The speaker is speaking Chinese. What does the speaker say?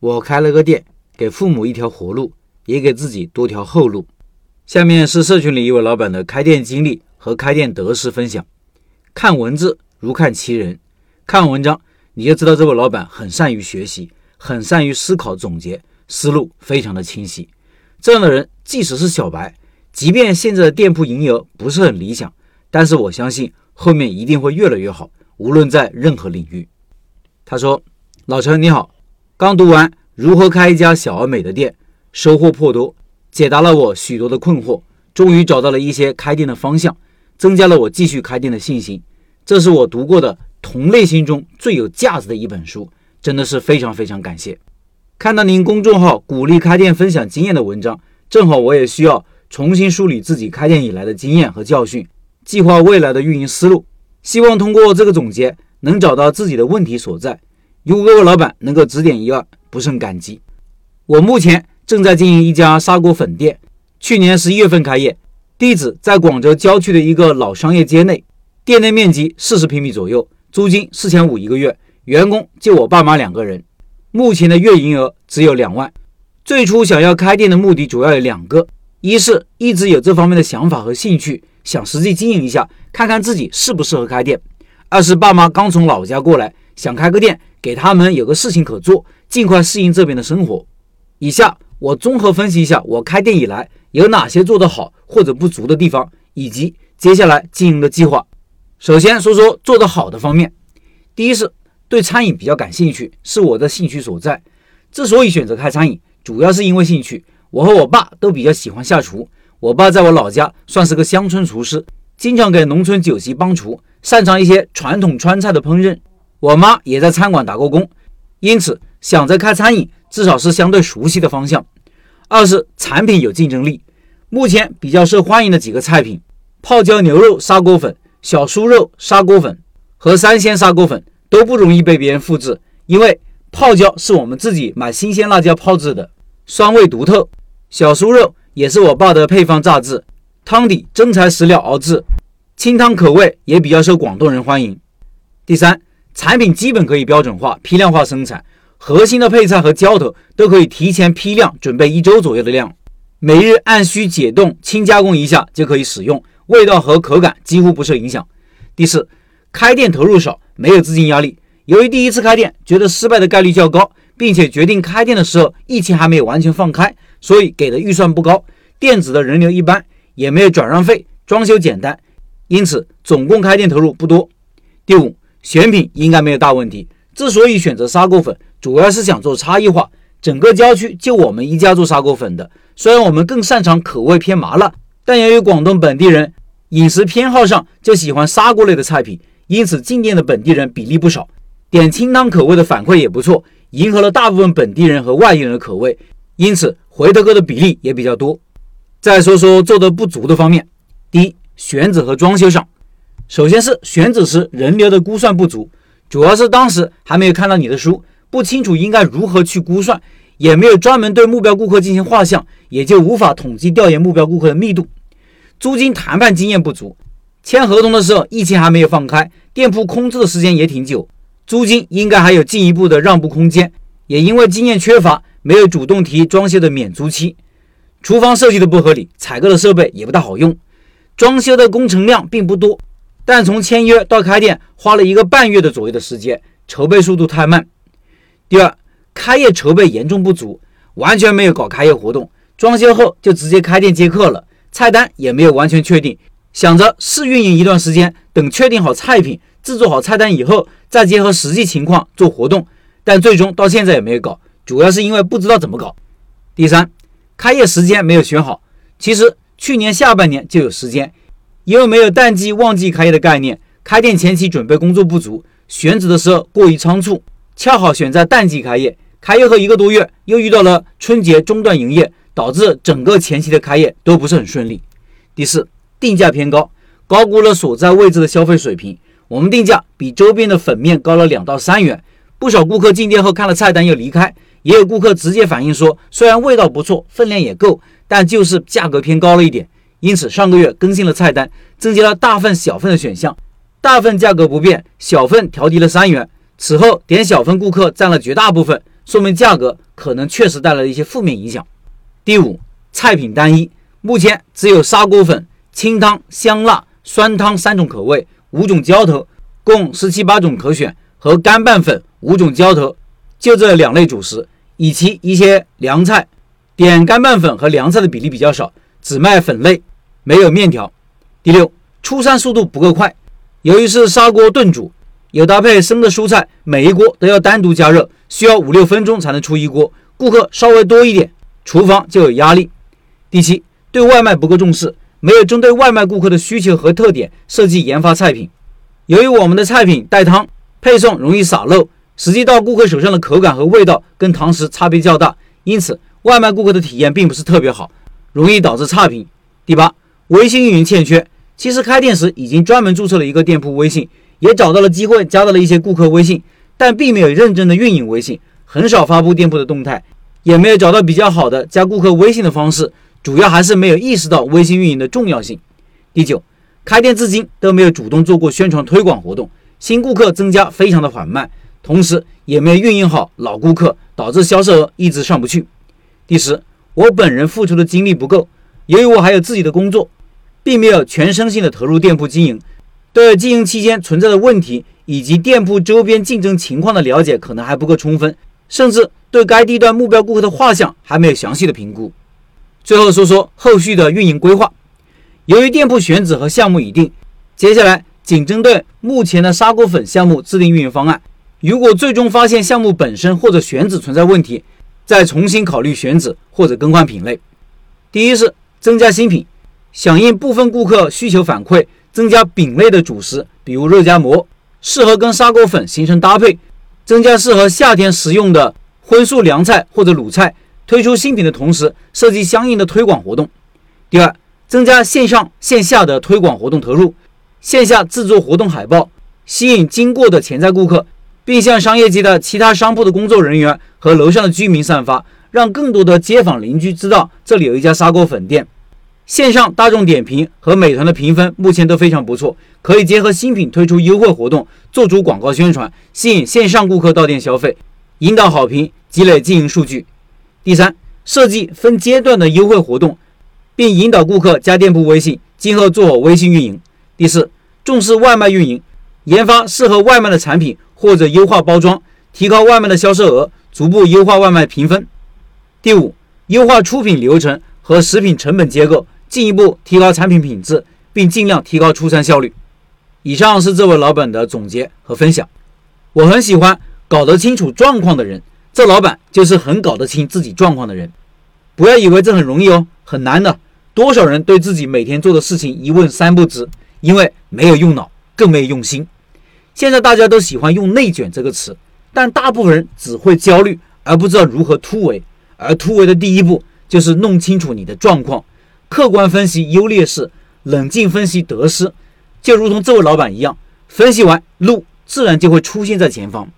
我开了个店，给父母一条活路，也给自己多条后路。下面是社群里一位老板的开店经历和开店得失分享。看文字如看其人，看文章你就知道这位老板很善于学习，很善于思考总结，思路非常的清晰。这样的人即使是小白，即便现在的店铺营业额不是很理想，但是我相信后面一定会越来越好，无论在任何领域。他说：“老陈你好，刚读完如何开一家小而美的店，收获颇多。”解答了我许多的困惑，终于找到了一些开店的方向，增加了我继续开店的信心。这是我读过的同类型中最有价值的一本书，真的是非常非常感谢。看到您公众号鼓励开店分享经验的文章，正好我也需要重新梳理自己开店以来的经验和教训，计划未来的运营思路。希望通过这个总结，能找到自己的问题所在。如果各位老板能够指点一二，不胜感激。我目前。正在经营一家砂锅粉店，去年十一月份开业，地址在广州郊区的一个老商业街内，店内面积四十平米左右，租金四千五一个月，员工就我爸妈两个人，目前的月营业额只有两万。最初想要开店的目的主要有两个，一是一直有这方面的想法和兴趣，想实际经营一下，看看自己适不适合开店；二是爸妈刚从老家过来，想开个店，给他们有个事情可做，尽快适应这边的生活。以下。我综合分析一下，我开店以来有哪些做得好或者不足的地方，以及接下来经营的计划。首先说说做得好的方面，第一是对餐饮比较感兴趣，是我的兴趣所在。之所以选择开餐饮，主要是因为兴趣。我和我爸都比较喜欢下厨，我爸在我老家算是个乡村厨师，经常给农村酒席帮厨，擅长一些传统川菜的烹饪。我妈也在餐馆打过工，因此想着开餐饮。至少是相对熟悉的方向。二是产品有竞争力，目前比较受欢迎的几个菜品：泡椒牛肉砂锅粉、小酥肉砂锅粉和三鲜砂锅粉都不容易被别人复制。因为泡椒是我们自己买新鲜辣椒泡制的，酸味独特；小酥肉也是我爸的配方榨制，汤底真材实料熬制，清汤口味也比较受广东人欢迎。第三，产品基本可以标准化、批量化生产。核心的配菜和浇头都可以提前批量准备一周左右的量，每日按需解冻轻加工一下就可以使用，味道和口感几乎不受影响。第四，开店投入少，没有资金压力。由于第一次开店，觉得失败的概率较高，并且决定开店的时候疫情还没有完全放开，所以给的预算不高，店子的人流一般，也没有转让费，装修简单，因此总共开店投入不多。第五，选品应该没有大问题。之所以选择砂锅粉。主要是想做差异化，整个郊区就我们一家做砂锅粉的。虽然我们更擅长口味偏麻辣，但由于广东本地人饮食偏好上就喜欢砂锅类的菜品，因此进店的本地人比例不少。点清汤口味的反馈也不错，迎合了大部分本地人和外地人的口味，因此回头客的比例也比较多。再说说做的不足的方面，第一，选址和装修上，首先是选址时人流的估算不足，主要是当时还没有看到你的书。不清楚应该如何去估算，也没有专门对目标顾客进行画像，也就无法统计调研目标顾客的密度。租金谈判经验不足，签合同的时候疫情还没有放开，店铺空置的时间也挺久，租金应该还有进一步的让步空间。也因为经验缺乏，没有主动提装修的免租期。厨房设计的不合理，采购的设备也不大好用。装修的工程量并不多，但从签约到开店花了一个半月的左右的时间，筹备速度太慢。第二，开业筹备严重不足，完全没有搞开业活动，装修后就直接开店接客了，菜单也没有完全确定，想着试运营一段时间，等确定好菜品，制作好菜单以后，再结合实际情况做活动，但最终到现在也没有搞，主要是因为不知道怎么搞。第三，开业时间没有选好，其实去年下半年就有时间，因为没有淡季旺季开业的概念，开店前期准备工作不足，选址的时候过于仓促。恰好选在淡季开业，开业后一个多月又遇到了春节中断营业，导致整个前期的开业都不是很顺利。第四，定价偏高，高估了所在位置的消费水平。我们定价比周边的粉面高了两到三元，不少顾客进店后看了菜单又离开，也有顾客直接反映说，虽然味道不错，分量也够，但就是价格偏高了一点。因此上个月更新了菜单，增加了大份、小份的选项，大份价格不变，小份调低了三元。此后，点小份顾客占了绝大部分，说明价格可能确实带来了一些负面影响。第五，菜品单一，目前只有砂锅粉、清汤、香辣、酸汤三种口味，五种浇头，共十七八种可选，和干拌粉五种浇头，就这两类主食，以及一些凉菜。点干拌粉和凉菜的比例比较少，只卖粉类，没有面条。第六，出餐速度不够快，由于是砂锅炖煮，有搭配生的蔬菜，每一锅都要单独加热，需要五六分钟才能出一锅，顾客稍微多一点，厨房就有压力。第七，对外卖不够重视，没有针对外卖顾客的需求和特点设计研发菜品。由于我们的菜品带汤，配送容易洒漏，实际到顾客手上的口感和味道跟堂食差别较大，因此。外卖顾客的体验并不是特别好，容易导致差评。第八，微信运营欠缺。其实开店时已经专门注册了一个店铺微信，也找到了机会加到了一些顾客微信，但并没有认真的运营微信，很少发布店铺的动态，也没有找到比较好的加顾客微信的方式，主要还是没有意识到微信运营的重要性。第九，开店至今都没有主动做过宣传推广活动，新顾客增加非常的缓慢，同时也没有运营好老顾客，导致销售额一直上不去。第十，我本人付出的精力不够，由于我还有自己的工作，并没有全身心的投入店铺经营，对经营期间存在的问题以及店铺周边竞争情况的了解可能还不够充分，甚至对该地段目标顾客的画像还没有详细的评估。最后说说后续的运营规划，由于店铺选址和项目已定，接下来仅针对目前的砂锅粉项目制定运营方案。如果最终发现项目本身或者选址存在问题，再重新考虑选址或者更换品类。第一是增加新品，响应部分顾客需求反馈，增加饼类的主食，比如肉夹馍，适合跟砂锅粉形成搭配，增加适合夏天食用的荤素凉菜或者卤菜。推出新品的同时，设计相应的推广活动。第二，增加线上线下的推广活动投入，线下制作活动海报，吸引经过的潜在顾客。并向商业街的其他商铺的工作人员和楼上的居民散发，让更多的街坊邻居知道这里有一家砂锅粉店。线上大众点评和美团的评分目前都非常不错，可以结合新品推出优惠活动，做出广告宣传，吸引线上顾客到店消费，引导好评，积累经营数据。第三，设计分阶段的优惠活动，并引导顾客加店铺微信，今后做好微信运营。第四，重视外卖运营，研发适合外卖的产品。或者优化包装，提高外卖的销售额，逐步优化外卖评分。第五，优化出品流程和食品成本结构，进一步提高产品品质，并尽量提高出餐效率。以上是这位老板的总结和分享。我很喜欢搞得清楚状况的人，这老板就是很搞得清自己状况的人。不要以为这很容易哦，很难的。多少人对自己每天做的事情一问三不知，因为没有用脑，更没有用心。现在大家都喜欢用“内卷”这个词，但大部分人只会焦虑，而不知道如何突围。而突围的第一步就是弄清楚你的状况，客观分析优劣势，冷静分析得失。就如同这位老板一样，分析完路自然就会出现在前方。